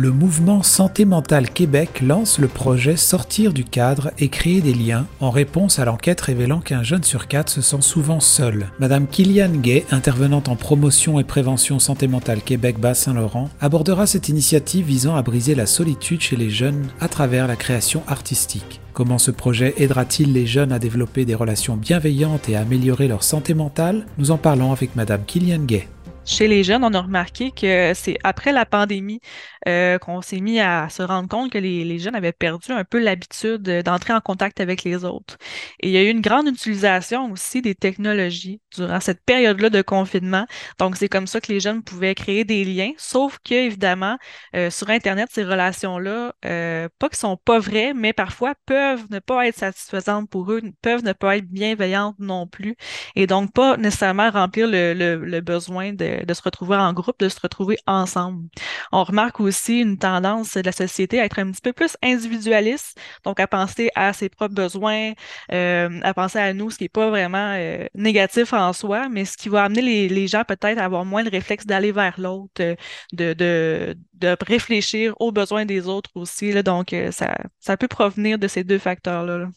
Le mouvement Santé mentale Québec lance le projet Sortir du cadre et créer des liens en réponse à l'enquête révélant qu'un jeune sur quatre se sent souvent seul. Madame Kilian Gay, intervenante en promotion et prévention santé mentale Québec Bas-Saint-Laurent, abordera cette initiative visant à briser la solitude chez les jeunes à travers la création artistique. Comment ce projet aidera-t-il les jeunes à développer des relations bienveillantes et à améliorer leur santé mentale? Nous en parlons avec Madame Kilian Gay. Chez les jeunes, on a remarqué que c'est après la pandémie euh, qu'on s'est mis à se rendre compte que les, jeunes avaient perdu un peu l'habitude d'entrer en contact avec les autres. Et il y a eu une grande utilisation aussi des technologies durant cette période-là de confinement. Donc, c'est comme ça que les jeunes pouvaient créer des liens, sauf que, évidemment, euh, sur Internet, ces relations-là, euh, pas qu'elles sont pas vraies, mais parfois peuvent ne pas être satisfaisantes pour eux, peuvent ne pas être bienveillantes non plus, et donc pas nécessairement remplir le besoin de de, se retrouver en groupe, de se retrouver ensemble. On remarque aussi une tendance de la société à être un petit peu plus individualiste, donc à penser à ses propres besoins, euh, à penser à nous, ce qui n'est pas vraiment euh, négatif en soi, mais ce qui va amener les, gens peut-être à avoir moins le réflexe d'aller vers l'autre, euh, de, de, de, réfléchir aux besoins des autres aussi. Donc, ça, ça peut provenir de ces deux facteurs-là. Là.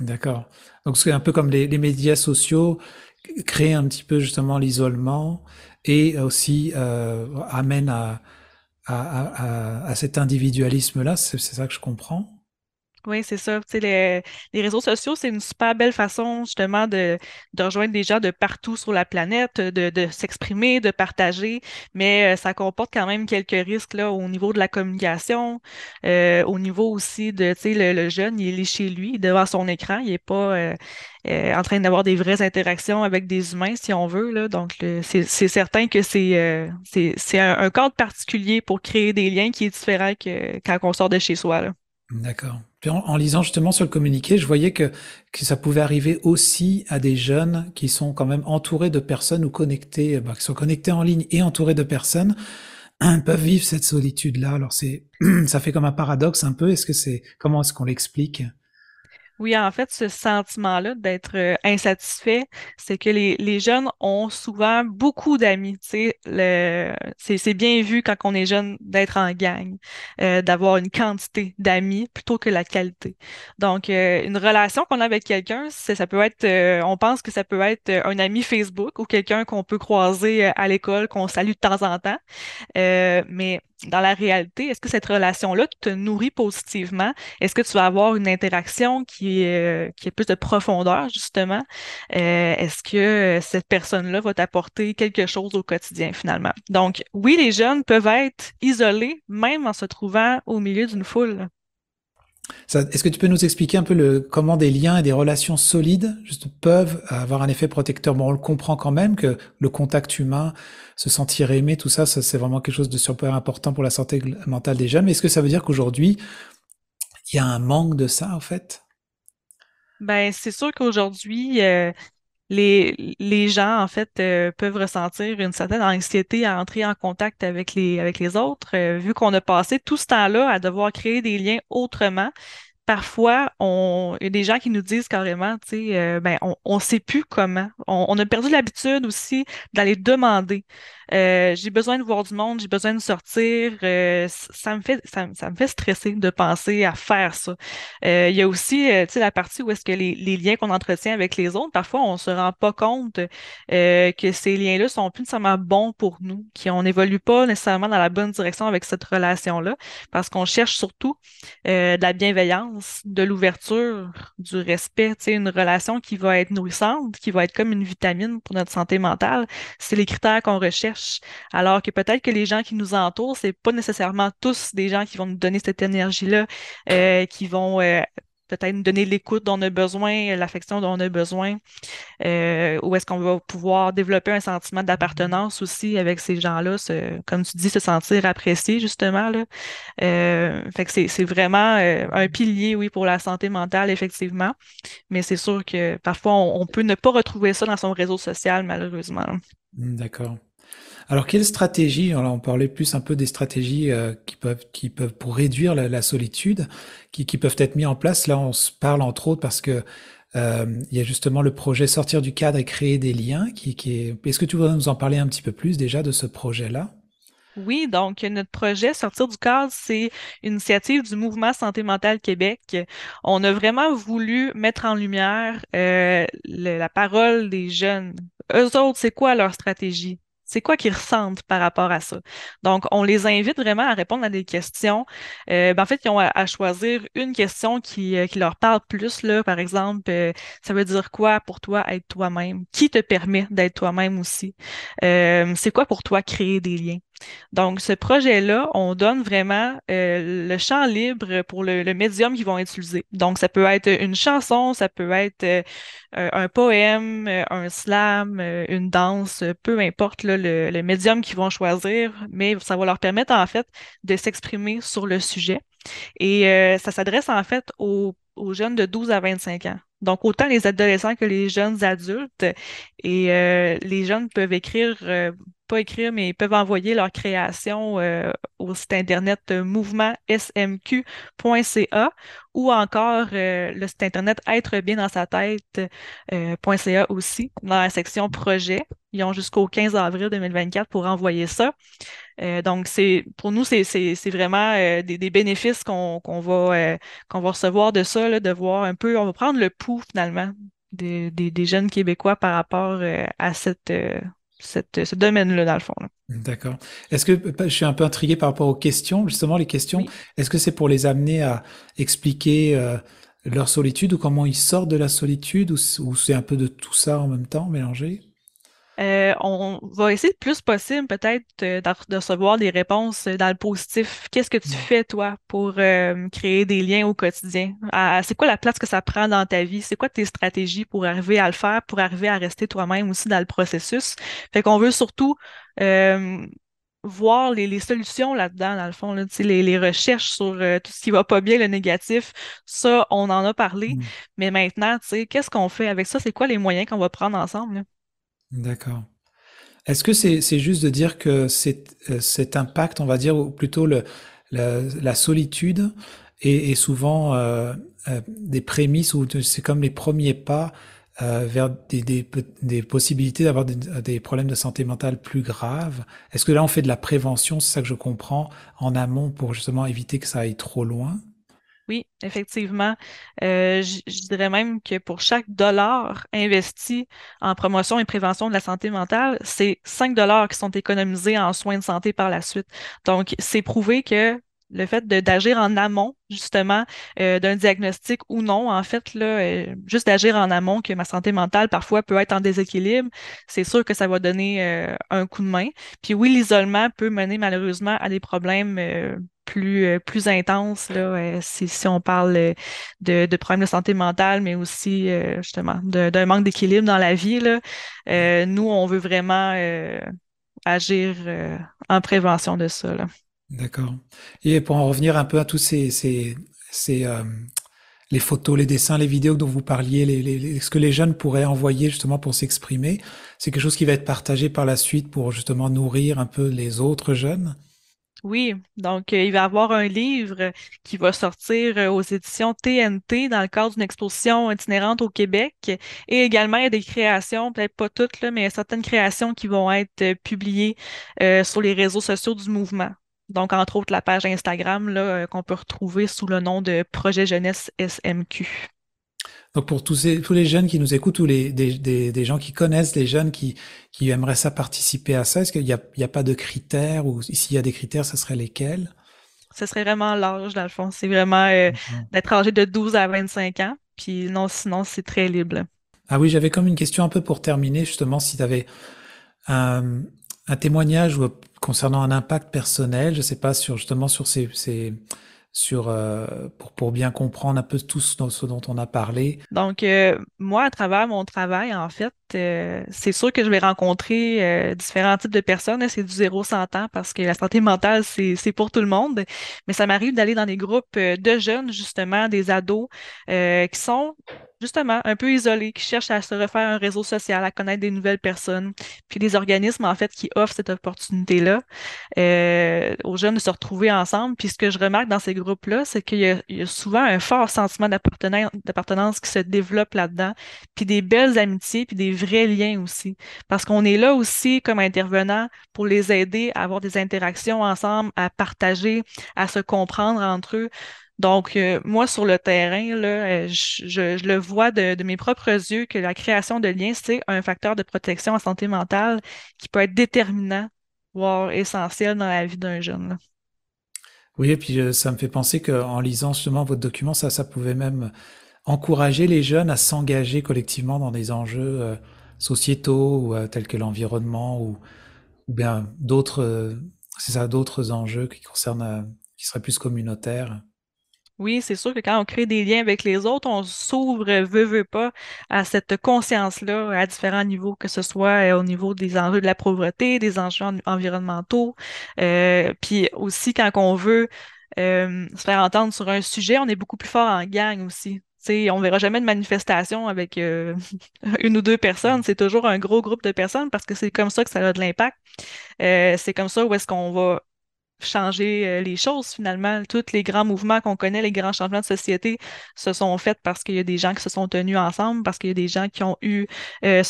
D'accord. Donc, c'est un peu comme les, médias sociaux créent un petit peu justement l'isolement et aussi euh, amène à, à, à, à, cet individualisme-là. C'est ça que je comprends. Oui, c'est ça. Les, les réseaux sociaux, c'est une super belle façon justement de, de rejoindre des gens de partout sur la planète, de, de s'exprimer, de partager, mais euh, ça comporte quand même quelques risques là, au niveau de la communication, euh, au niveau aussi de, le, le, jeune, il est chez lui, devant son écran, il n'est pas euh, euh, en train d'avoir des vraies interactions avec des humains, si on veut. Là. Donc, c'est certain que c'est euh, c'est un, un cadre particulier pour créer des liens qui est différent que quand on sort de chez soi. D'accord. En, lisant justement sur le communiqué, je voyais que, que ça pouvait arriver aussi à des jeunes qui sont quand même entourés de personnes ou connectés, bah, qui sont connectés en ligne et entourés de personnes, peuvent vivre cette solitude-là. Alors c'est, ça fait comme un paradoxe un peu. Est-ce que c'est, comment est-ce qu'on l'explique? Oui, en fait, ce sentiment-là d'être euh, insatisfait, c'est que les, les, jeunes ont souvent beaucoup d'amis. C'est bien vu quand on est jeune d'être en gang, euh, d'avoir une quantité d'amis plutôt que la qualité. Donc, euh, une relation qu'on a avec quelqu'un, ça peut être, euh, on pense que ça peut être un ami Facebook ou quelqu'un qu'on peut croiser à l'école, qu'on salue de temps en temps. mais dans la réalité, est-ce que cette relation-là te nourrit positivement? Est-ce que tu vas avoir une interaction qui est, euh, qui est plus de profondeur, justement? Euh, est-ce que euh, cette personne-là va t'apporter quelque chose au quotidien, finalement? Donc, oui, les jeunes peuvent être isolés, même en se trouvant au milieu d'une foule. Est-ce que tu peux nous expliquer un peu le, comment des liens et des relations solides peuvent avoir un effet protecteur? Bon, on le comprend quand même que le contact humain, se sentir aimé, tout ça, ça c'est vraiment quelque chose de super important pour la santé mentale des jeunes. Mais est-ce que ça veut dire qu'aujourd'hui, il y a un manque de ça en fait? Ben, c'est sûr qu'aujourd'hui, euh, les, gens, en fait, euh, peuvent ressentir une certaine anxiété à entrer en contact avec les, avec les autres, euh, vu qu'on a passé tout ce temps-là à devoir créer des liens autrement. Parfois, il y a des gens qui nous disent carrément, tu sais, euh, ben, on ne sait plus comment. On a perdu l'habitude aussi d'aller demander. Euh, j'ai besoin de voir du monde, j'ai besoin de sortir. Euh, ça me fait ça, me fait stresser de penser à faire ça. Euh, il y a aussi la partie où est-ce que les, liens qu'on entretient avec les autres, parfois on se rend pas compte que ces liens-là sont plus nécessairement bons pour nous, qu'on n'évolue pas nécessairement dans la bonne direction avec cette relation-là, parce qu'on cherche surtout de la bienveillance, de l'ouverture, du respect, une relation qui va être nourrissante, qui va être comme une vitamine pour notre santé mentale. C'est les critères qu'on recherche alors que peut-être que les gens qui nous entourent, c'est pas nécessairement tous des gens qui vont nous donner cette énergie-là, euh, qui vont euh, peut-être nous donner l'écoute dont on a besoin, l'affection dont on a besoin, euh, ou est-ce qu'on va pouvoir développer un sentiment d'appartenance aussi avec ces gens-là, comme tu dis, se sentir apprécié justement. Fait que c'est vraiment un pilier, oui, pour la santé mentale, effectivement, mais c'est sûr que parfois on, on, peut ne pas retrouver ça dans son réseau social, malheureusement. D'accord. Alors, quelle stratégie Alors, on parlait plus un peu des stratégies euh, qui peuvent, pour réduire la, solitude, qui, peuvent être mis en place? Là, on se parle entre autres parce que euh, il y a justement le projet sortir du cadre et créer des liens. Est-ce que tu voudrais nous en parler un petit peu plus déjà de ce projet-là? Oui, donc notre projet Sortir du cadre, c'est une initiative du Mouvement Santé mentale Québec. On a vraiment voulu mettre en lumière euh, la parole des jeunes. Eux autres, c'est quoi leur stratégie? C'est quoi qu'ils ressentent par rapport à ça? Donc, on les invite vraiment à répondre à des questions. Euh, ben, en fait, ils ont à, choisir une question qui, euh, qui, leur parle plus. Là. Par exemple, euh, ça veut dire quoi pour toi être toi-même? Qui te permet d'être toi-même aussi? c'est quoi pour toi créer des liens? Donc, ce projet-là, on donne vraiment le champ libre pour le, médium qu'ils vont utiliser. Donc, ça peut être une chanson, ça peut être un poème, un slam, une danse, peu importe le, médium qu'ils vont choisir, mais ça va leur permettre en fait de s'exprimer sur le sujet. Et euh, ça s'adresse en fait aux, jeunes de 12 à 25 ans. Donc, autant les adolescents que les jeunes adultes. Et euh, les jeunes peuvent écrire, euh, pas écrire, mais ils peuvent envoyer leur création au site internet mouvementsmq.ca ou encore le site internet être bien dans sa tête.ca aussi, dans la section projet. Ils ont jusqu'au 15 avril 2024 pour envoyer ça. Euh, donc, c'est pour nous, c'est vraiment euh, des, bénéfices qu'on va, euh, va recevoir de ça, là, de voir un peu, on va prendre le pouls finalement des, des jeunes Québécois par rapport à cette, cette, ce domaine-là, dans le fond. D'accord. Est-ce que je suis un peu intrigué par rapport aux questions, justement, les questions, est-ce que c'est pour les amener à expliquer leur solitude ou comment ils sortent de la solitude ou, ou c'est un peu de tout ça en même temps mélangé? Euh, on va essayer le plus possible peut-être euh, de recevoir des réponses dans le positif. Qu'est-ce que tu fais, toi, pour euh, créer des liens au quotidien? c'est quoi la place que ça prend dans ta vie? C'est quoi tes stratégies pour arriver à le faire, pour arriver à rester toi-même aussi dans le processus? Fait qu'on veut surtout voir les, solutions là-dedans, dans le fond, là, les, les recherches sur tout ce qui va pas bien, le négatif, ça, on en a parlé. Mm. Mais maintenant, qu'est-ce qu'on fait avec ça? C'est quoi les moyens qu'on va prendre ensemble? D'accord. Est-ce que c'est juste de dire que euh, cet impact, on va dire, ou plutôt le, la, solitude, est, souvent euh, euh, des prémices ou c'est comme les premiers pas vers des, des, possibilités d'avoir des, problèmes de santé mentale plus graves? Est-ce que là, on fait de la prévention, c'est ça que je comprends, en amont pour justement éviter que ça aille trop loin? Oui, effectivement. Euh, je, dirais même que pour chaque dollar investi en promotion et prévention de la santé mentale, c'est 5 dollars qui sont économisés en soins de santé par la suite. Donc, c'est prouvé que le fait d'agir en amont, justement, euh, d'un diagnostic ou non, en fait, là, euh, juste d'agir en amont, que ma santé mentale parfois peut être en déséquilibre, c'est sûr que ça va donner un coup de main. Puis oui, l'isolement peut mener malheureusement à des problèmes plus, euh, plus intense, là, euh, si, on parle euh, de, de, problèmes de santé mentale, mais aussi justement d'un manque d'équilibre dans la vie. Là. nous, on veut vraiment agir en prévention de ça. D'accord. Et pour en revenir un peu à tous ces, ces, ces les photos, les dessins, les vidéos dont vous parliez, ce que les jeunes pourraient envoyer justement pour s'exprimer, c'est quelque chose qui va être partagé par la suite pour justement nourrir un peu les autres jeunes? Oui, donc euh, il va y avoir un livre qui va sortir euh, aux éditions TNT dans le cadre d'une exposition itinérante au Québec et également il y a des créations, peut-être pas toutes, là, mais certaines créations qui vont être euh, publiées sur les réseaux sociaux du mouvement. Donc, entre autres, la page Instagram là, qu'on peut retrouver sous le nom de Projet Jeunesse SMQ. Donc pour tous, ces, tous les jeunes qui nous écoutent ou les, des, des, des, gens qui connaissent les jeunes qui, qui aimeraient ça participer à ça, est-ce qu'il n'y a, pas de critères ou s'il y a des critères, ce serait lesquels? Ce serait vraiment l'âge, dans le fond. C'est vraiment euh, d'être âgé de 12 à 25 ans. Puis non, sinon, c'est très libre. Ah oui, j'avais comme une question un peu pour terminer, justement, si tu avais un, un témoignage concernant un impact personnel, je sais pas, sur justement sur ces, sur euh, pour, pour bien comprendre un peu tout ce, dont on a parlé. Donc, euh, moi, à travers mon travail, en fait, euh, c'est sûr que je vais rencontrer différents types de personnes. C'est du zéro 100 ans parce que la santé mentale, c'est pour tout le monde. Mais ça m'arrive d'aller dans des groupes de jeunes, justement, des ados, qui sont justement un peu isolés, qui cherchent à se refaire un réseau social, à connaître des nouvelles personnes, puis des organismes en fait qui offrent cette opportunité-là euh, aux jeunes de se retrouver ensemble. Puis ce que je remarque dans ces groupes-là, c'est qu'il y, y, a souvent un fort sentiment d'appartenance qui se développe là-dedans, puis des belles amitiés, puis des vrais liens aussi. Parce qu'on est là aussi comme intervenant pour les aider à avoir des interactions ensemble, à partager, à se comprendre entre eux. Donc, euh, moi, sur le terrain, euh, je, le vois de, mes propres yeux que la création de liens, c'est un facteur de protection en santé mentale qui peut être déterminant, voire essentiel dans la vie d'un jeune. Oui, et puis euh, ça me fait penser qu'en lisant justement votre document, ça, ça pouvait même encourager les jeunes à s'engager collectivement dans des enjeux sociétaux tels que l'environnement ou, ou bien d'autres, c'est ça, d'autres enjeux qui concernent, qui seraient plus communautaires. Oui, c'est sûr que quand on crée des liens avec les autres, on s'ouvre, veut, veut pas, à cette conscience-là à différents niveaux, que ce soit euh, au niveau des enjeux de la pauvreté, des enjeux environnementaux, euh, puis aussi quand on veut euh, se faire entendre sur un sujet, on est beaucoup plus fort en gang aussi. sais, on verra jamais de manifestation avec une ou deux personnes, c'est toujours un gros groupe de personnes parce que c'est comme ça que ça a de l'impact. c'est comme ça où est-ce qu'on va changer euh, les choses finalement. Tous les grands mouvements qu'on connaît, les grands changements de société se sont faits parce qu'il y a des gens qui se sont tenus ensemble, parce qu'il y a des gens qui ont eu euh,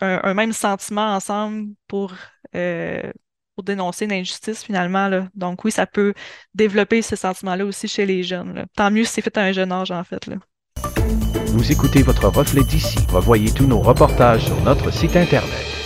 un, même sentiment ensemble pour, euh, pour dénoncer l'injustice finalement. Donc oui, ça peut développer ce sentiment-là aussi chez les jeunes. Tant mieux si c'est fait à un jeune âge en fait. Là. Vous écoutez votre reflet d'ici. Revoyez tous nos reportages sur notre site Internet.